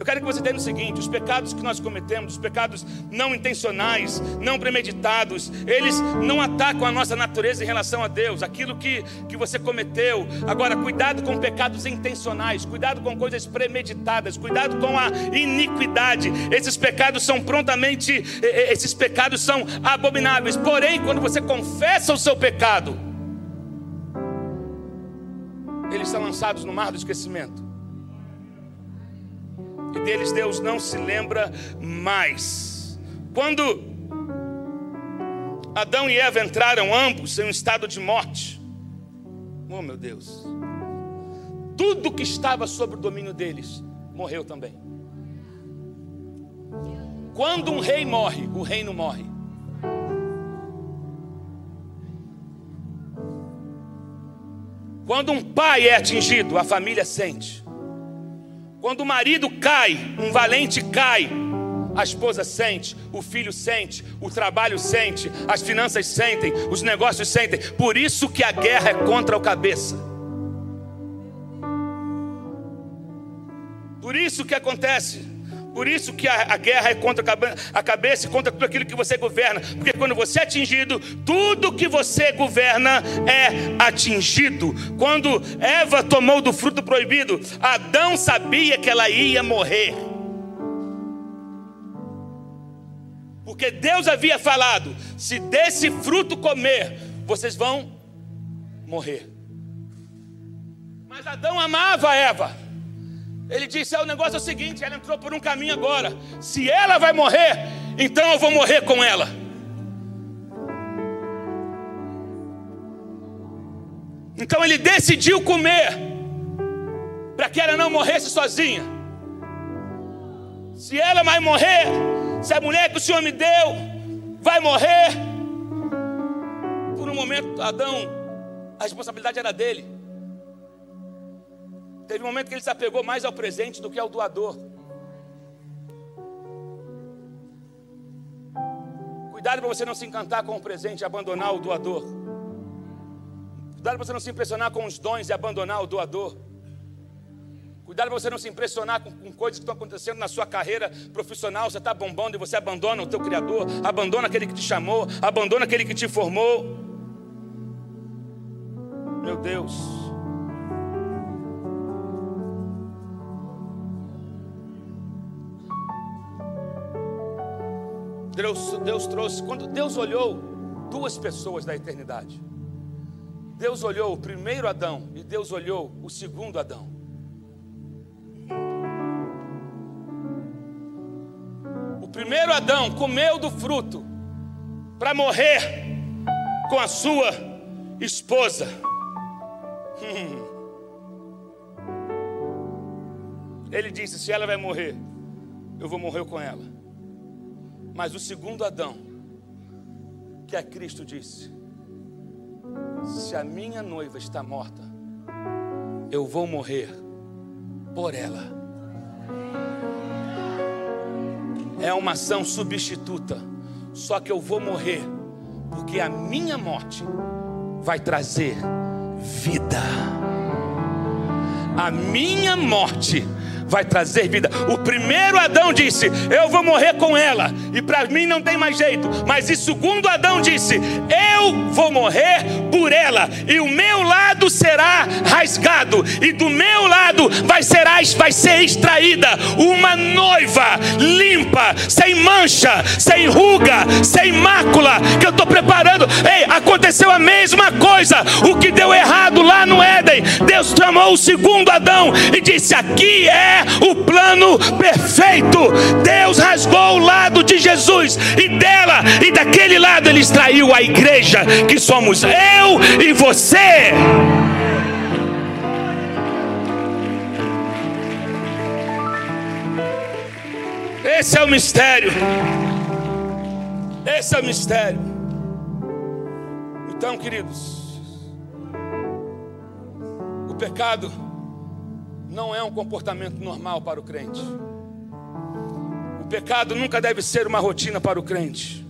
Eu quero que você entenda o seguinte: os pecados que nós cometemos, os pecados não intencionais, não premeditados, eles não atacam a nossa natureza em relação a Deus, aquilo que, que você cometeu. Agora, cuidado com pecados intencionais, cuidado com coisas premeditadas, cuidado com a iniquidade. Esses pecados são prontamente, esses pecados são abomináveis. Porém, quando você confessa o seu pecado, eles são lançados no mar do esquecimento. E deles Deus não se lembra mais. Quando Adão e Eva entraram ambos em um estado de morte, oh meu Deus, tudo que estava sob o domínio deles morreu também. Quando um rei morre, o reino morre. Quando um pai é atingido, a família sente. Quando o marido cai, um valente cai, a esposa sente, o filho sente, o trabalho sente, as finanças sentem, os negócios sentem. Por isso que a guerra é contra o cabeça. Por isso que acontece. Por isso que a, a, guerra é contra a cabeça e contra tudo aquilo que você governa. Porque quando você é atingido, tudo que você governa é atingido. Quando Eva tomou do fruto proibido, Adão sabia que ela ia morrer. Porque Deus havia falado: se desse fruto comer, vocês vão morrer. Mas Adão amava Eva. Ele disse: é, o negócio é o seguinte, ela entrou por um caminho agora. Se ela vai morrer, então eu vou morrer com ela. Então ele decidiu comer, para que ela não morresse sozinha. Se ela vai morrer, se a mulher que o Senhor me deu vai morrer, por um momento, Adão, a responsabilidade era dele. Teve um momento que ele se apegou mais ao presente do que ao doador. Cuidado para você não se encantar com o presente e abandonar o doador. Cuidado para você não se impressionar com os dons e abandonar o doador. Cuidado para você não se impressionar com, com, coisas que estão acontecendo na sua carreira profissional. Você está bombando e você abandona o teu Criador, abandona aquele que te chamou, abandona aquele que te formou. Meu Deus. Deus, Deus trouxe, quando Deus olhou duas pessoas da eternidade, Deus olhou o primeiro Adão e Deus olhou o segundo Adão. O primeiro Adão comeu do fruto para morrer com a sua esposa. Hum. Ele disse: Se ela vai morrer, eu vou morrer com ela. Mas o segundo Adão, que é Cristo, disse: Se a minha noiva está morta, eu vou morrer por ela. É uma ação substituta, só que eu vou morrer, porque a minha morte vai trazer vida. A minha morte vai trazer vida. O primeiro Adão disse: Eu vou morrer com ela, e para mim não tem mais jeito. Mas o segundo Adão disse: Eu vou morrer por ela, e o meu lado será rasgado, e do meu lado vai ser, vai ser extraída uma noiva limpa, sem mancha, sem ruga, sem mácula, que eu estou preparando. Ei, aconteceu a mesma coisa. O que deu errado lá no Éden, Deus chamou o segundo Adão e disse: Aqui o plano perfeito. Deus rasgou o lado de Jesus e dela e daquele lado ele extraiu a igreja, que somos eu e você. Esse é o mistério. Esse é o mistério. Então, queridos, o pecado não é um comportamento normal para o crente. O pecado nunca deve ser uma rotina para o crente.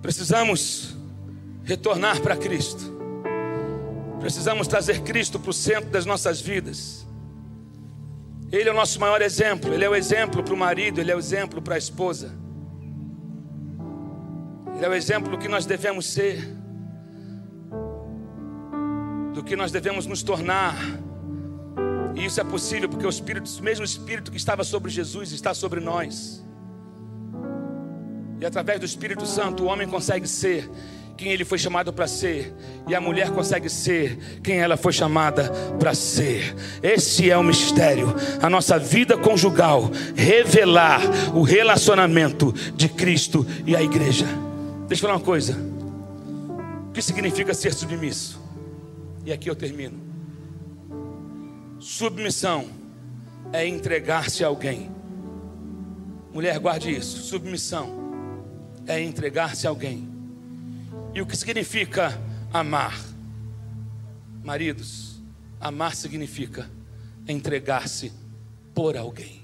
Precisamos retornar para Cristo. Precisamos trazer Cristo para o centro das nossas vidas. Ele é o nosso maior exemplo. Ele é o exemplo para o marido, ele é o exemplo para a esposa. Ele é o exemplo do que nós devemos ser, do que nós devemos nos tornar. E isso é possível porque o Espírito, o mesmo Espírito que estava sobre Jesus está sobre nós. E através do Espírito Santo o homem consegue ser quem ele foi chamado para ser, e a mulher consegue ser quem ela foi chamada para ser. Esse é o mistério, a nossa vida conjugal, revelar o relacionamento de Cristo e a igreja. Deixa eu falar uma coisa. O que significa ser submisso? E aqui eu termino. Submissão é entregar-se a alguém. Mulher, guarde isso. Submissão é entregar-se a alguém. E o que significa amar? Maridos, amar significa entregar-se por alguém.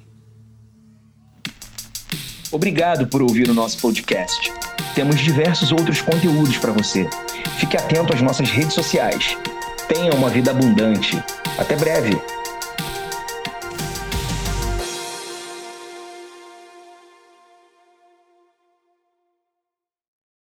Obrigado por ouvir o nosso podcast. Temos diversos outros conteúdos para você. Fique atento às nossas redes sociais. Tenha uma vida abundante. Até breve!